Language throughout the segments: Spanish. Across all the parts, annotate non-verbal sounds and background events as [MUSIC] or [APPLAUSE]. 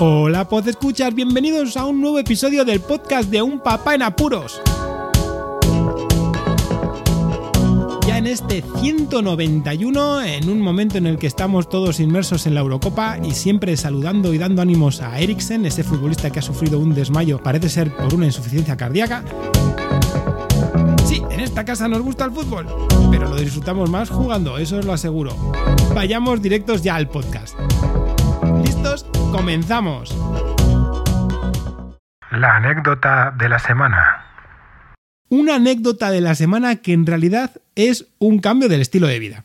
Hola, escuchar, bienvenidos a un nuevo episodio del podcast de Un Papá en Apuros. Ya en este 191, en un momento en el que estamos todos inmersos en la Eurocopa y siempre saludando y dando ánimos a Eriksen, ese futbolista que ha sufrido un desmayo, parece ser por una insuficiencia cardíaca. Sí, en esta casa nos gusta el fútbol, pero lo disfrutamos más jugando, eso os lo aseguro. Vayamos directos ya al podcast. ¿Listos? Comenzamos. La anécdota de la semana. Una anécdota de la semana que en realidad es un cambio del estilo de vida.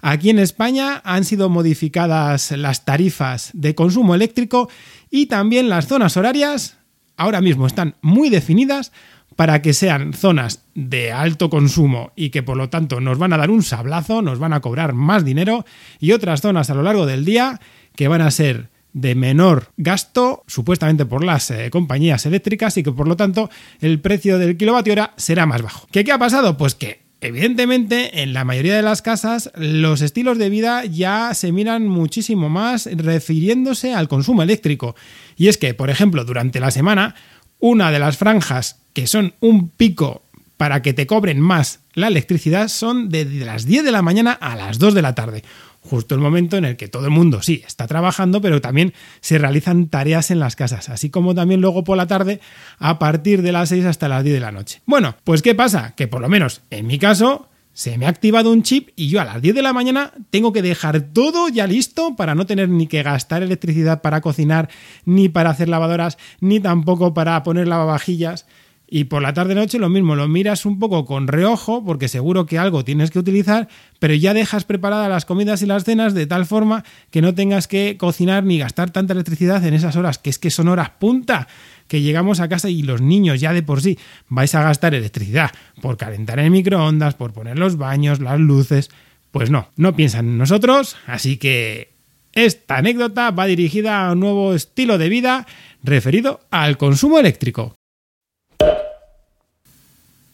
Aquí en España han sido modificadas las tarifas de consumo eléctrico y también las zonas horarias ahora mismo están muy definidas para que sean zonas de alto consumo y que por lo tanto nos van a dar un sablazo, nos van a cobrar más dinero y otras zonas a lo largo del día que van a ser de menor gasto, supuestamente por las eh, compañías eléctricas, y que por lo tanto el precio del kilovatio hora será más bajo. ¿Qué, ¿Qué ha pasado? Pues que Evidentemente, en la mayoría de las casas, los estilos de vida ya se miran muchísimo más refiriéndose al consumo eléctrico. Y es que, por ejemplo, durante la semana, una de las franjas que son un pico para que te cobren más la electricidad son de las 10 de la mañana a las 2 de la tarde justo el momento en el que todo el mundo sí está trabajando, pero también se realizan tareas en las casas, así como también luego por la tarde a partir de las 6 hasta las 10 de la noche. Bueno, pues ¿qué pasa? Que por lo menos en mi caso se me ha activado un chip y yo a las 10 de la mañana tengo que dejar todo ya listo para no tener ni que gastar electricidad para cocinar, ni para hacer lavadoras, ni tampoco para poner lavavajillas. Y por la tarde-noche lo mismo, lo miras un poco con reojo, porque seguro que algo tienes que utilizar, pero ya dejas preparadas las comidas y las cenas de tal forma que no tengas que cocinar ni gastar tanta electricidad en esas horas, que es que son horas punta, que llegamos a casa y los niños ya de por sí vais a gastar electricidad por calentar el microondas, por poner los baños, las luces. Pues no, no piensan en nosotros, así que esta anécdota va dirigida a un nuevo estilo de vida referido al consumo eléctrico.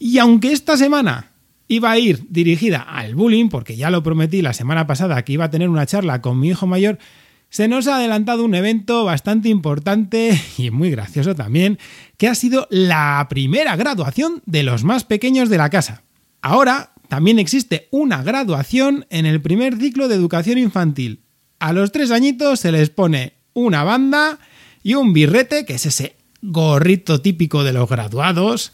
Y aunque esta semana iba a ir dirigida al bullying, porque ya lo prometí la semana pasada que iba a tener una charla con mi hijo mayor, se nos ha adelantado un evento bastante importante [LAUGHS] y muy gracioso también, que ha sido la primera graduación de los más pequeños de la casa. Ahora también existe una graduación en el primer ciclo de educación infantil. A los tres añitos se les pone una banda y un birrete, que es ese gorrito típico de los graduados,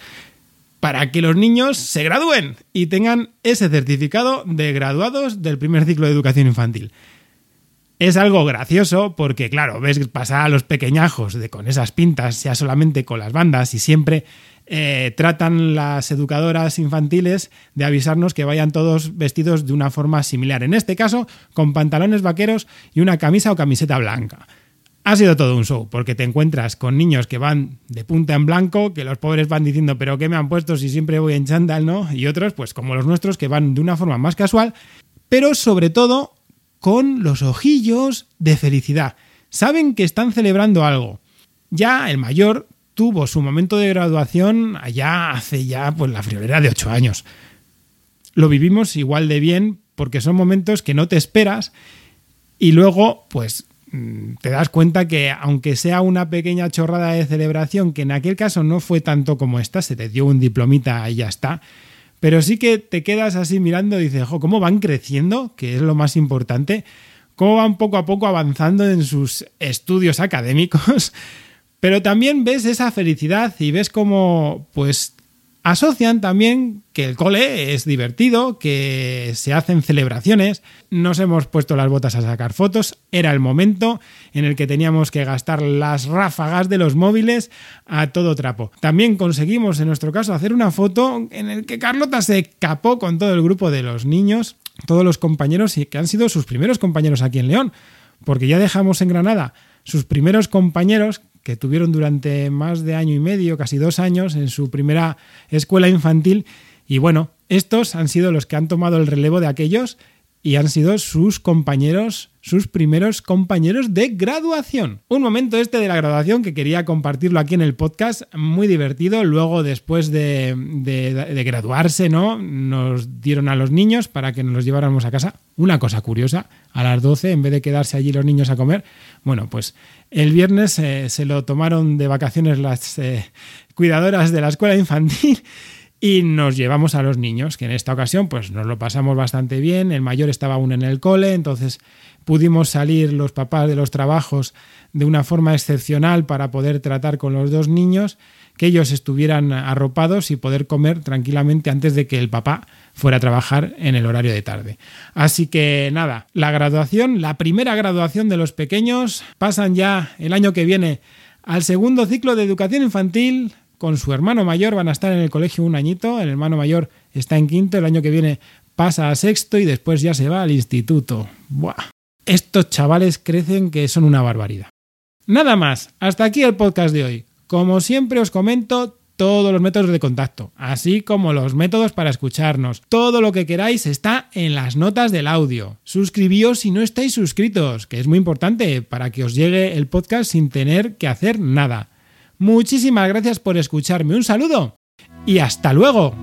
para que los niños se gradúen y tengan ese certificado de graduados del primer ciclo de educación infantil. Es algo gracioso porque, claro, ves pasar a los pequeñajos de con esas pintas, ya solamente con las bandas, y siempre eh, tratan las educadoras infantiles de avisarnos que vayan todos vestidos de una forma similar. En este caso, con pantalones vaqueros y una camisa o camiseta blanca. Ha sido todo un show, porque te encuentras con niños que van de punta en blanco, que los pobres van diciendo, pero ¿qué me han puesto si siempre voy en chándal, no? Y otros, pues como los nuestros, que van de una forma más casual, pero sobre todo con los ojillos de felicidad. Saben que están celebrando algo. Ya el mayor tuvo su momento de graduación allá hace ya pues la friolera de ocho años. Lo vivimos igual de bien porque son momentos que no te esperas y luego pues te das cuenta que aunque sea una pequeña chorrada de celebración, que en aquel caso no fue tanto como esta, se te dio un diplomita y ya está, pero sí que te quedas así mirando y dices, jo, ¿cómo van creciendo? Que es lo más importante, cómo van poco a poco avanzando en sus estudios académicos, [LAUGHS] pero también ves esa felicidad y ves cómo pues Asocian también que el cole es divertido, que se hacen celebraciones, nos hemos puesto las botas a sacar fotos, era el momento en el que teníamos que gastar las ráfagas de los móviles a todo trapo. También conseguimos en nuestro caso hacer una foto en el que Carlota se escapó con todo el grupo de los niños, todos los compañeros que han sido sus primeros compañeros aquí en León, porque ya dejamos en Granada sus primeros compañeros que tuvieron durante más de año y medio, casi dos años, en su primera escuela infantil. Y bueno, estos han sido los que han tomado el relevo de aquellos y han sido sus compañeros, sus primeros compañeros de graduación. Un momento este de la graduación que quería compartirlo aquí en el podcast, muy divertido. Luego, después de, de graduarse, ¿no? Nos dieron a los niños para que nos los lleváramos a casa. Una cosa curiosa, a las 12, en vez de quedarse allí los niños a comer, bueno, pues el viernes eh, se lo tomaron de vacaciones las eh, cuidadoras de la escuela infantil y nos llevamos a los niños, que en esta ocasión pues nos lo pasamos bastante bien, el mayor estaba aún en el cole, entonces pudimos salir los papás de los trabajos de una forma excepcional para poder tratar con los dos niños, que ellos estuvieran arropados y poder comer tranquilamente antes de que el papá fuera a trabajar en el horario de tarde. Así que nada, la graduación, la primera graduación de los pequeños, pasan ya el año que viene al segundo ciclo de educación infantil, con su hermano mayor van a estar en el colegio un añito, el hermano mayor está en quinto, el año que viene pasa a sexto y después ya se va al instituto. Buah. Estos chavales crecen que son una barbaridad. Nada más, hasta aquí el podcast de hoy. Como siempre os comento todos los métodos de contacto, así como los métodos para escucharnos. Todo lo que queráis está en las notas del audio. Suscribíos si no estáis suscritos, que es muy importante para que os llegue el podcast sin tener que hacer nada. Muchísimas gracias por escucharme. Un saludo y hasta luego.